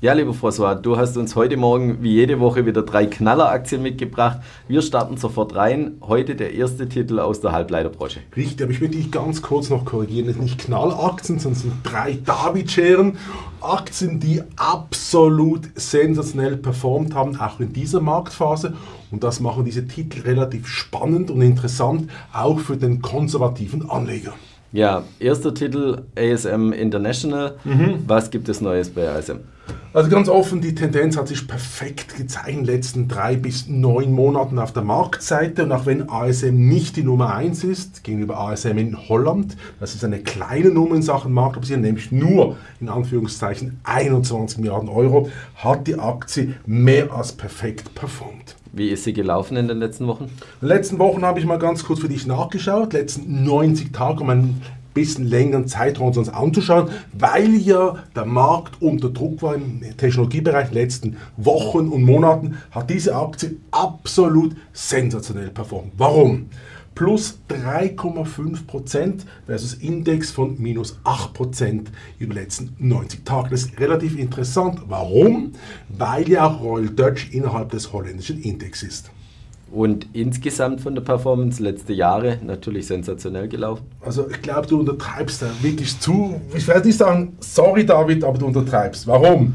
Ja, lieber François, du hast uns heute Morgen wie jede Woche wieder drei Knalleraktien mitgebracht. Wir starten sofort rein. Heute der erste Titel aus der Halbleiterbranche. Richtig, aber ich will dich ganz kurz noch korrigieren. Es sind nicht Knalleraktien, sondern es sind drei David-Scheren. Aktien, die absolut sensationell performt haben, auch in dieser Marktphase. Und das machen diese Titel relativ spannend und interessant, auch für den konservativen Anleger. Ja, erster Titel ASM International. Mhm. Was gibt es Neues bei ASM? Also ganz offen, die Tendenz hat sich perfekt gezeigt in den letzten drei bis neun Monaten auf der Marktseite. Und auch wenn ASM nicht die Nummer eins ist, gegenüber ASM in Holland, das ist eine kleine Nummer in Sachen Marktkapitalisierung, nämlich nur in Anführungszeichen 21 Milliarden Euro, hat die Aktie mehr als perfekt performt. Wie ist sie gelaufen in den letzten Wochen? In den letzten Wochen habe ich mal ganz kurz für dich nachgeschaut. letzten 90 Tage, um einen bisschen längeren Zeitraum uns anzuschauen, weil ja der Markt unter Druck war im Technologiebereich in den letzten Wochen und Monaten, hat diese Aktie absolut sensationell performt. Warum? plus 3,5% versus Index von minus 8% über die letzten 90 Tage. Das ist relativ interessant. Warum? Weil ja auch Royal Dutch innerhalb des holländischen Index ist. Und insgesamt von der Performance letzte Jahre natürlich sensationell gelaufen. Also ich glaube, du untertreibst da wirklich zu. Ich werde nicht sagen, sorry David, aber du untertreibst. Warum?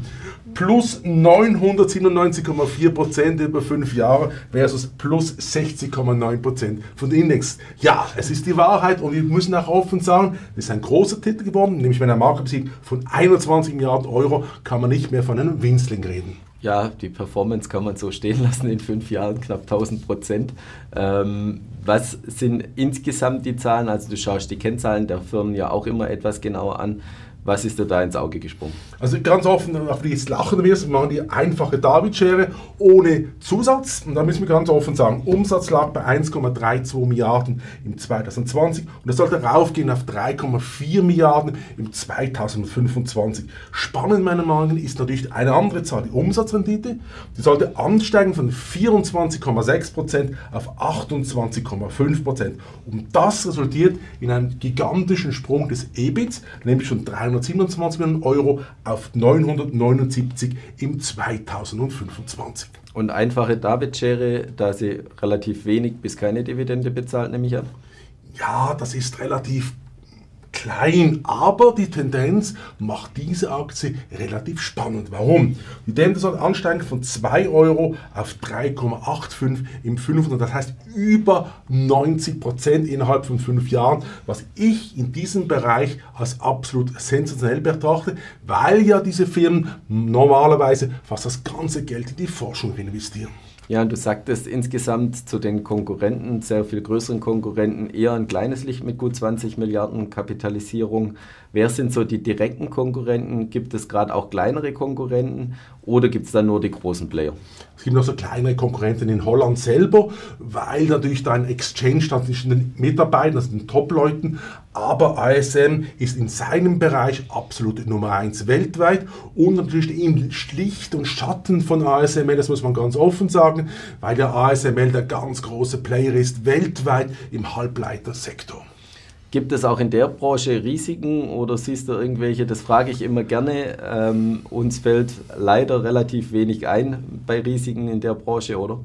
plus 997,4% über fünf Jahre versus plus 60,9% von den Index. Ja, es ist die Wahrheit und wir müssen auch offen sagen, das ist ein großer Titel geworden, nämlich wenn er Markt sieht von 21 Milliarden Euro, kann man nicht mehr von einem Winzling reden. Ja, die Performance kann man so stehen lassen in fünf Jahren, knapp 1000 Prozent. Ähm, was sind insgesamt die Zahlen? Also du schaust die Kennzahlen der Firmen ja auch immer etwas genauer an. Was ist dir da ins Auge gesprungen? Also ganz offen, auf die jetzt lachen wirst, wir machen die einfache David-Schere ohne Zusatz. Und da müssen wir ganz offen sagen, Umsatz lag bei 1,32 Milliarden im 2020 und das sollte raufgehen auf 3,4 Milliarden im 2025. Spannend meiner Meinung nach ist natürlich eine andere Zahl, die Umsatzrendite. Die sollte ansteigen von 24,6% auf 28,5%. Und das resultiert in einem gigantischen Sprung des EBITs, nämlich schon 300 327 Millionen Euro auf 979 im 2025. Und einfache David-Schere, da sie relativ wenig bis keine Dividende bezahlt, nehme ich an? Ja, das ist relativ klein, aber die Tendenz macht diese Aktie relativ spannend. Warum? Die Tendenz soll ansteigen von 2 Euro auf 3,85 im 500, das heißt über 90 Prozent innerhalb von fünf Jahren, was ich in diesem Bereich als absolut sensationell betrachte, weil ja diese Firmen normalerweise fast das ganze Geld in die Forschung investieren. Ja, und du sagtest insgesamt zu den Konkurrenten, sehr viel größeren Konkurrenten, eher ein kleines Licht mit gut 20 Milliarden Kapitalisierung. Wer sind so die direkten Konkurrenten? Gibt es gerade auch kleinere Konkurrenten oder gibt es da nur die großen Player? Es gibt noch so kleinere Konkurrenten in Holland selber, weil natürlich da ein Exchange stand zwischen den Mitarbeitern, also den Top-Leuten, aber ASM ist in seinem Bereich absolut Nummer 1 weltweit und natürlich im Schlicht und Schatten von ASML, das muss man ganz offen sagen, weil der ASML der ganz große Player ist weltweit im Halbleitersektor. Gibt es auch in der Branche Risiken oder siehst du irgendwelche, das frage ich immer gerne, ähm, uns fällt leider relativ wenig ein bei Risiken in der Branche, oder?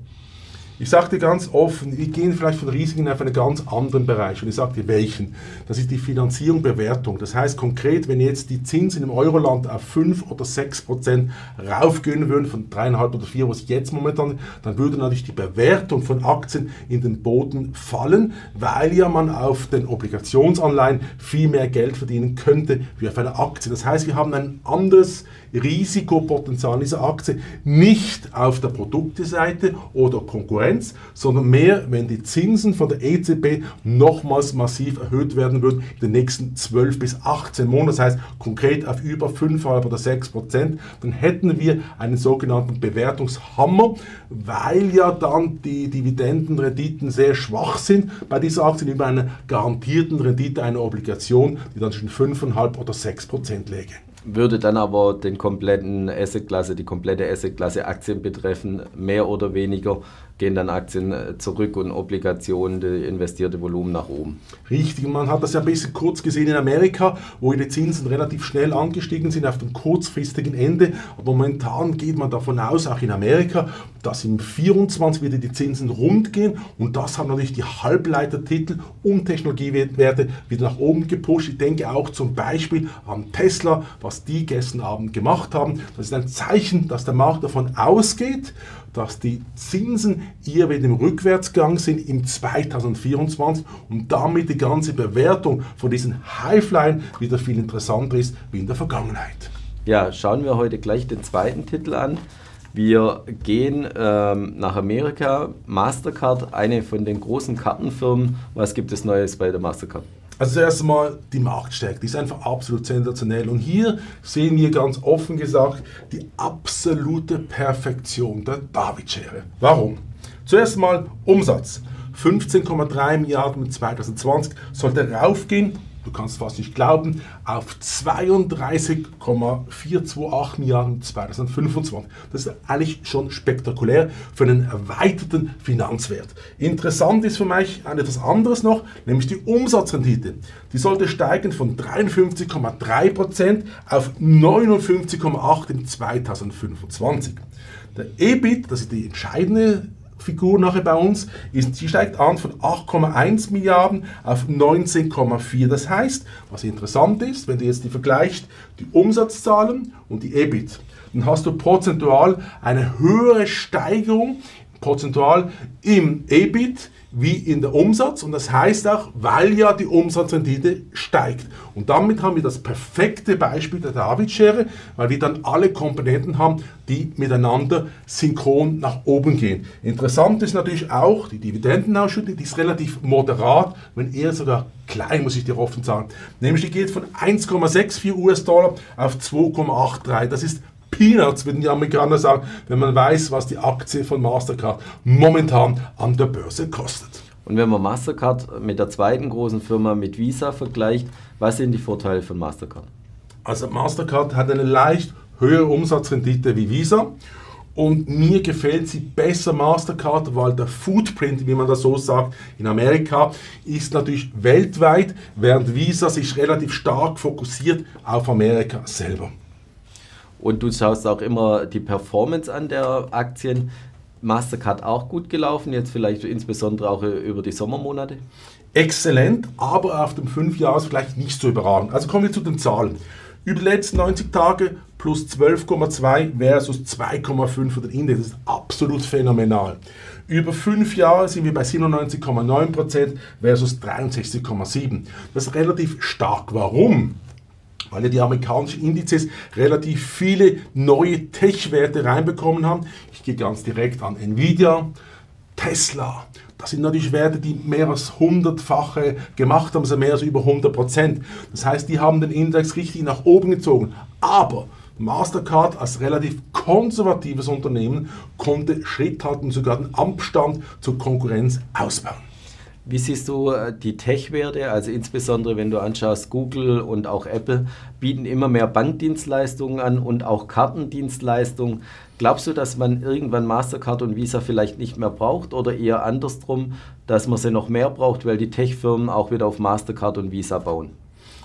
Ich sage dir ganz offen, wir gehen vielleicht von Risiken auf einen ganz anderen Bereich und ich sage dir welchen. Das ist die Finanzierung, Bewertung. Das heißt konkret, wenn jetzt die Zinsen im Euroland auf 5 oder 6 Prozent raufgehen würden, von 3,5 oder 4, was jetzt momentan, dann würde natürlich die Bewertung von Aktien in den Boden fallen, weil ja man auf den Obligationsanleihen viel mehr Geld verdienen könnte wie auf einer Aktie. Das heißt, wir haben ein anderes Risikopotenzial dieser Aktie, nicht auf der Produkteseite oder Konkurrenz, sondern mehr, wenn die Zinsen von der EZB nochmals massiv erhöht werden würden in den nächsten 12 bis 18 Monaten, das heißt konkret auf über 5,5 oder 6 Prozent, dann hätten wir einen sogenannten Bewertungshammer, weil ja dann die Dividendenrenditen sehr schwach sind bei dieser Aktie über einer garantierten Rendite einer Obligation, die dann zwischen 5,5 oder 6 Prozent läge würde dann aber den kompletten Assetklasse, die komplette Assetklasse Aktien betreffen, mehr oder weniger gehen dann Aktien äh, zurück und Obligationen, die investierte Volumen nach oben. Richtig, man hat das ja ein bisschen kurz gesehen in Amerika, wo die Zinsen relativ schnell angestiegen sind auf dem kurzfristigen Ende. Aber momentan geht man davon aus, auch in Amerika, dass im 24 wieder die Zinsen rund gehen und das hat natürlich die Halbleitertitel und Technologiewerte wieder nach oben gepusht. Ich denke auch zum Beispiel an Tesla, was die gestern Abend gemacht haben. Das ist ein Zeichen, dass der Markt davon ausgeht, dass die Zinsen eher wieder im Rückwärtsgang sind im 2024 und damit die ganze Bewertung von diesen Highflyern wieder viel interessanter ist wie in der Vergangenheit. Ja, schauen wir heute gleich den zweiten Titel an. Wir gehen ähm, nach Amerika. Mastercard, eine von den großen Kartenfirmen. Was gibt es Neues bei der Mastercard? Also zuerst einmal die Marktstärke, die ist einfach absolut sensationell. Und hier sehen wir ganz offen gesagt die absolute Perfektion der David-Schere. Warum? Zuerst einmal Umsatz. 15,3 Milliarden 2020 sollte raufgehen du kannst fast nicht glauben, auf 32,428 Milliarden 2025. Das ist eigentlich schon spektakulär für einen erweiterten Finanzwert. Interessant ist für mich etwas anderes noch, nämlich die Umsatzrendite. Die sollte steigen von 53,3% auf 59,8% in 2025. Der EBIT, das ist die entscheidende Figur nachher bei uns, ist, sie steigt an von 8,1 Milliarden auf 19,4. Das heißt, was interessant ist, wenn du jetzt die vergleichst, die Umsatzzahlen und die EBIT, dann hast du prozentual eine höhere Steigerung, prozentual im EBIT, wie in der Umsatz und das heißt auch, weil ja die Umsatzrendite steigt. Und damit haben wir das perfekte Beispiel der David-Schere, weil wir dann alle Komponenten haben, die miteinander synchron nach oben gehen. Interessant ist natürlich auch die Dividendenausschüttung, die ist relativ moderat, wenn eher sogar klein, muss ich dir offen sagen. Nämlich die geht von 1,64 US-Dollar auf 2,83. Das ist Peanuts, würden die Amerikaner sagen, wenn man weiß, was die Aktie von Mastercard momentan an der Börse kostet. Und wenn man Mastercard mit der zweiten großen Firma mit Visa vergleicht, was sind die Vorteile von Mastercard? Also Mastercard hat eine leicht höhere Umsatzrendite wie Visa und mir gefällt sie besser Mastercard, weil der Footprint, wie man das so sagt, in Amerika ist natürlich weltweit, während Visa sich relativ stark fokussiert auf Amerika selber. Und du schaust auch immer die Performance an der Aktien. Mastercard auch gut gelaufen, jetzt vielleicht insbesondere auch über die Sommermonate? Exzellent, aber auf dem 5 vielleicht nicht so überragend. Also kommen wir zu den Zahlen. Über die letzten 90 Tage plus 12,2 versus 2,5 für den Index. Das ist absolut phänomenal. Über fünf Jahre sind wir bei 97,9% versus 63,7%. Das ist relativ stark. Warum? Weil ja die amerikanischen Indizes relativ viele neue Tech-Werte reinbekommen haben. Ich gehe ganz direkt an Nvidia, Tesla. Das sind natürlich Werte, die mehr als hundertfache gemacht haben, also mehr als über 100 Prozent. Das heißt, die haben den Index richtig nach oben gezogen. Aber Mastercard als relativ konservatives Unternehmen konnte Schritt halten, sogar den Abstand zur Konkurrenz ausbauen. Wie siehst du äh, die Tech-Werte? Also insbesondere wenn du anschaust, Google und auch Apple bieten immer mehr Bankdienstleistungen an und auch Kartendienstleistungen. Glaubst du, dass man irgendwann Mastercard und Visa vielleicht nicht mehr braucht oder eher andersrum, dass man sie noch mehr braucht, weil die Tech-Firmen auch wieder auf Mastercard und Visa bauen?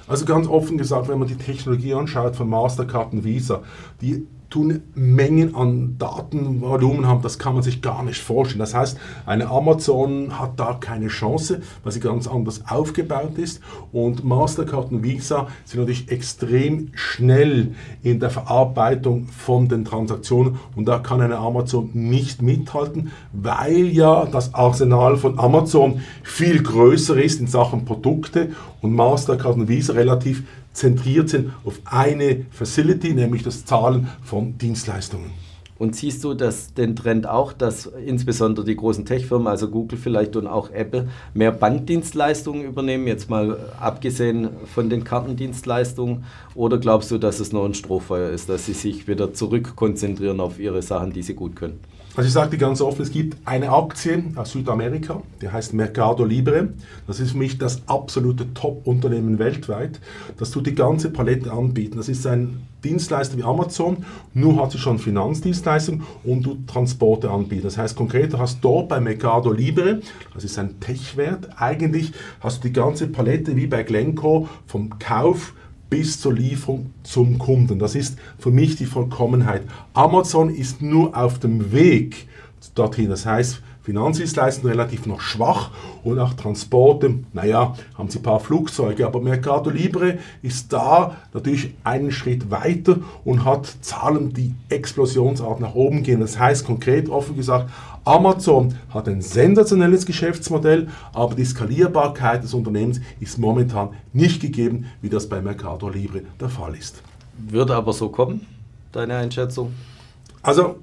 Also ganz offen gesagt, wenn man die Technologie anschaut von Mastercard und Visa, die tun Mengen an Datenvolumen haben, das kann man sich gar nicht vorstellen. Das heißt, eine Amazon hat da keine Chance, weil sie ganz anders aufgebaut ist. Und Mastercard und Visa sind natürlich extrem schnell in der Verarbeitung von den Transaktionen und da kann eine Amazon nicht mithalten, weil ja das Arsenal von Amazon viel größer ist in Sachen Produkte und Mastercard und Visa relativ zentriert sind auf eine Facility, nämlich das Zahlen von Dienstleistungen. Und siehst du dass den Trend auch, dass insbesondere die großen Tech-Firmen, also Google vielleicht und auch Apple, mehr Bankdienstleistungen übernehmen, jetzt mal abgesehen von den Kartendienstleistungen? Oder glaubst du, dass es nur ein Strohfeuer ist, dass sie sich wieder zurückkonzentrieren auf ihre Sachen, die sie gut können? Also ich sage dir ganz offen, es gibt eine Aktie aus Südamerika, die heißt Mercado Libre. Das ist für mich das absolute Top-Unternehmen weltweit. Das tut die ganze Palette anbieten. Das ist ein Dienstleister wie Amazon, nur hat sie schon Finanzdienstleistung und du Transporte anbieten. Das heißt konkret, du hast dort bei Mercado Libre, das ist ein Tech-Wert, eigentlich hast du die ganze Palette wie bei Glencore vom Kauf bis zur Lieferung zum Kunden. Das ist für mich die Vollkommenheit. Amazon ist nur auf dem Weg dorthin. Das heißt, Finanzdienstleistungen relativ noch schwach und auch Transporte, naja, haben sie ein paar Flugzeuge, aber Mercado Libre ist da natürlich einen Schritt weiter und hat Zahlen, die explosionsartig nach oben gehen. Das heißt konkret offen gesagt, Amazon hat ein sensationelles Geschäftsmodell, aber die Skalierbarkeit des Unternehmens ist momentan nicht gegeben, wie das bei Mercado Libre der Fall ist. Wird aber so kommen, deine Einschätzung? Also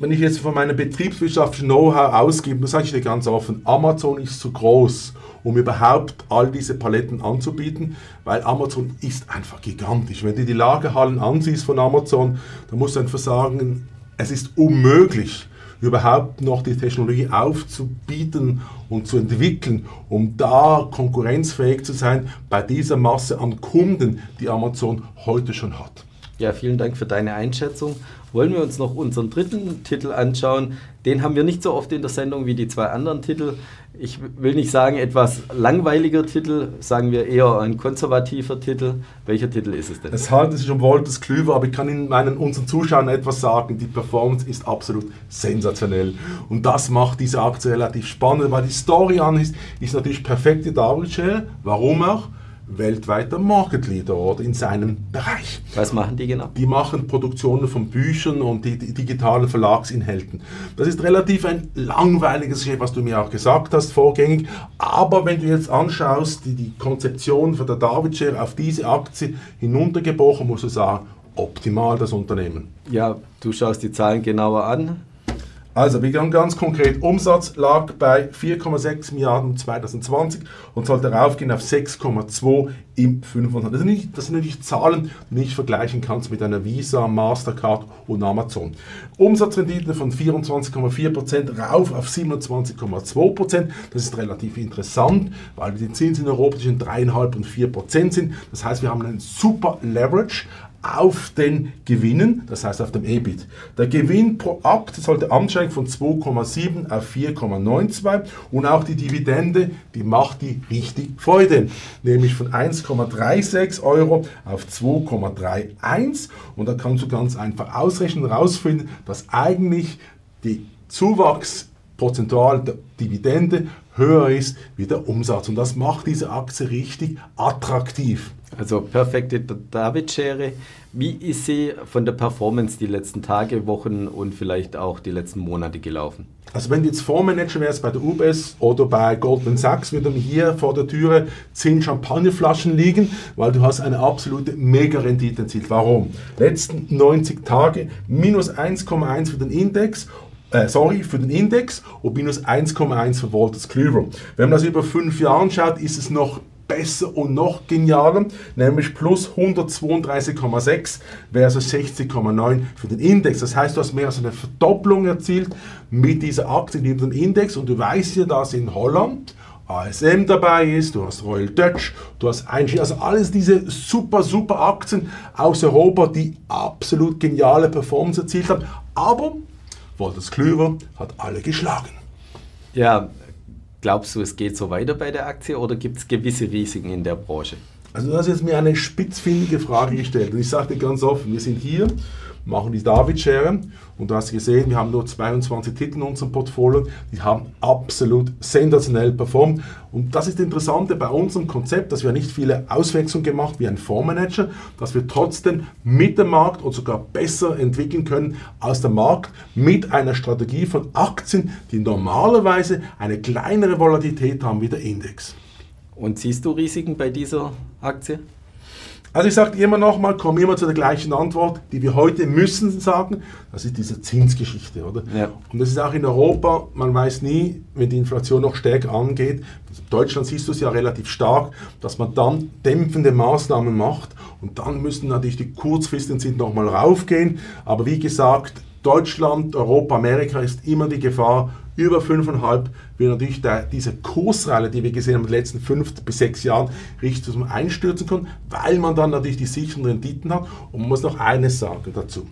wenn ich jetzt von meinem betriebswirtschaftlichen Know-how ausgebe, dann sage ich dir ganz offen, Amazon ist zu groß, um überhaupt all diese Paletten anzubieten, weil Amazon ist einfach gigantisch. Wenn du die Lagerhallen ansiehst von Amazon, dann musst du einfach sagen, es ist unmöglich, überhaupt noch die Technologie aufzubieten und zu entwickeln, um da konkurrenzfähig zu sein bei dieser Masse an Kunden, die Amazon heute schon hat. Ja, vielen Dank für deine Einschätzung. Wollen wir uns noch unseren dritten Titel anschauen? Den haben wir nicht so oft in der Sendung wie die zwei anderen Titel. Ich will nicht sagen etwas langweiliger Titel, sagen wir eher ein konservativer Titel. Welcher Titel ist es denn? Es handelt sich um Wolters Klüver, aber ich kann Ihnen meinen, unseren Zuschauern etwas sagen. Die Performance ist absolut sensationell. Und das macht diese Aktie relativ spannend, weil die Story an ist, ist natürlich perfekte Share. Warum auch? Weltweiter Market Leader oder in seinem Bereich. Was machen die genau? Die machen Produktionen von Büchern und die, die digitalen Verlagsinhalten. Das ist relativ ein langweiliges Geschäft, was du mir auch gesagt hast vorgängig. Aber wenn du jetzt anschaust, die, die Konzeption von der David Share auf diese Aktie hinuntergebrochen, musst du sagen, optimal das Unternehmen. Ja, du schaust die Zahlen genauer an. Also, wir gehen ganz konkret. Umsatz lag bei 4,6 Milliarden 2020 und sollte raufgehen auf 6,2 im 25. Das sind, das sind natürlich Zahlen, die du nicht vergleichen kannst mit einer Visa, Mastercard und Amazon. Umsatzrendite von 24,4% rauf auf 27,2%. Das ist relativ interessant, weil die Zinsen in Europa zwischen 3,5 und 4% sind. Das heißt, wir haben einen super Leverage auf den Gewinnen, das heißt auf dem EBIT. Der Gewinn pro Akt sollte ansteigen von 2,7 auf 4,92 und auch die Dividende, die macht die richtig Freude, nämlich von 1,36 Euro auf 2,31 und da kannst du ganz einfach ausrechnen und herausfinden, dass eigentlich die Zuwachs prozentual der Dividende höher ist wie der Umsatz und das macht diese Aktie richtig attraktiv. Also perfekte David-Schere. Wie ist sie von der Performance die letzten Tage, Wochen und vielleicht auch die letzten Monate gelaufen? Also wenn du jetzt Fondsmanager wärst bei der UBS oder bei Goldman Sachs, würden hier vor der Türe 10 Champagnerflaschen liegen, weil du hast eine absolute Mega-Rendite erzielt. Warum? Letzten 90 Tage minus 1,1 für den Index äh, sorry, für den Index und minus 1,1 für Wolters Kluwer. Wenn man das über fünf Jahre anschaut, ist es noch besser und noch genialer, nämlich plus 132,6 versus 60,9 für den Index. Das heißt, du hast mehr als eine Verdopplung erzielt mit dieser Aktie in dem Index und du weißt ja, dass in Holland ASM dabei ist, du hast Royal Dutch, du hast Einstein, also alles diese super, super Aktien aus Europa, die absolut geniale Performance erzielt haben, aber Wolters Klüver hat alle geschlagen. Ja, Glaubst du, es geht so weiter bei der Aktie oder gibt es gewisse Risiken in der Branche? Also du hast jetzt mir eine spitzfindige Frage gestellt und ich dir ganz offen, wir sind hier machen die David-Schere. Und du hast gesehen, wir haben nur 22 Titel in unserem Portfolio, die haben absolut sensationell performt. Und das ist das Interessante bei unserem Konzept, dass wir nicht viele Auswechslungen gemacht wie ein Fondsmanager, dass wir trotzdem mit dem Markt und sogar besser entwickeln können als der Markt mit einer Strategie von Aktien, die normalerweise eine kleinere Volatilität haben wie der Index. Und siehst du Risiken bei dieser Aktie? Also ich sage immer nochmal, komme immer zu der gleichen Antwort, die wir heute müssen sagen, das ist diese Zinsgeschichte, oder? Ja. Und das ist auch in Europa, man weiß nie, wenn die Inflation noch stärker angeht, in Deutschland siehst du es ja relativ stark, dass man dann dämpfende Maßnahmen macht und dann müssen natürlich die kurzfristigen Zinsen nochmal raufgehen, aber wie gesagt, Deutschland, Europa, Amerika ist immer die Gefahr, über 5,5 wird natürlich der, diese Kursreihe, die wir gesehen haben in den letzten 5 bis 6 Jahren, richtig zum Einstürzen können, weil man dann natürlich die sicheren Renditen hat. Und man muss noch eines sagen dazu.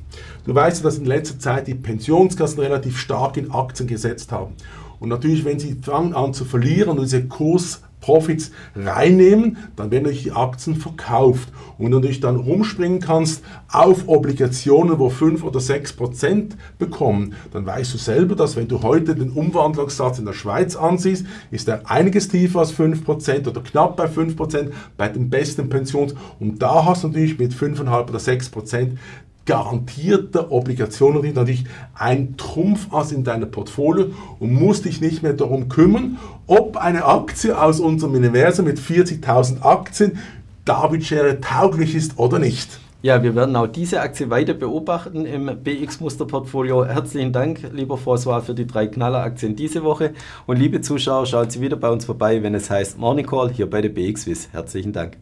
Du weißt ja, dass in letzter Zeit die Pensionskassen relativ stark in Aktien gesetzt haben. Und natürlich, wenn sie fangen an zu verlieren und diese Kurs Profits reinnehmen, dann werden die Aktien verkauft. Und du natürlich dann rumspringen kannst auf Obligationen, wo 5 oder 6 Prozent bekommen, dann weißt du selber, dass wenn du heute den Umwandlungssatz in der Schweiz ansiehst, ist er einiges tiefer als 5 Prozent oder knapp bei 5 Prozent bei den besten Pensions. Und da hast du natürlich mit 5,5 oder 6 Prozent garantierte Obligationen natürlich ein Trumpfass in deinem Portfolio und musst dich nicht mehr darum kümmern, ob eine Aktie aus unserem Universum mit 40.000 Aktien David Schere tauglich ist oder nicht. Ja, wir werden auch diese Aktie weiter beobachten im BX-Musterportfolio. Herzlichen Dank, lieber François, für die drei Knaller-Aktien diese Woche. Und liebe Zuschauer, schaut Sie wieder bei uns vorbei, wenn es heißt Morning Call hier bei der BX Herzlichen Dank.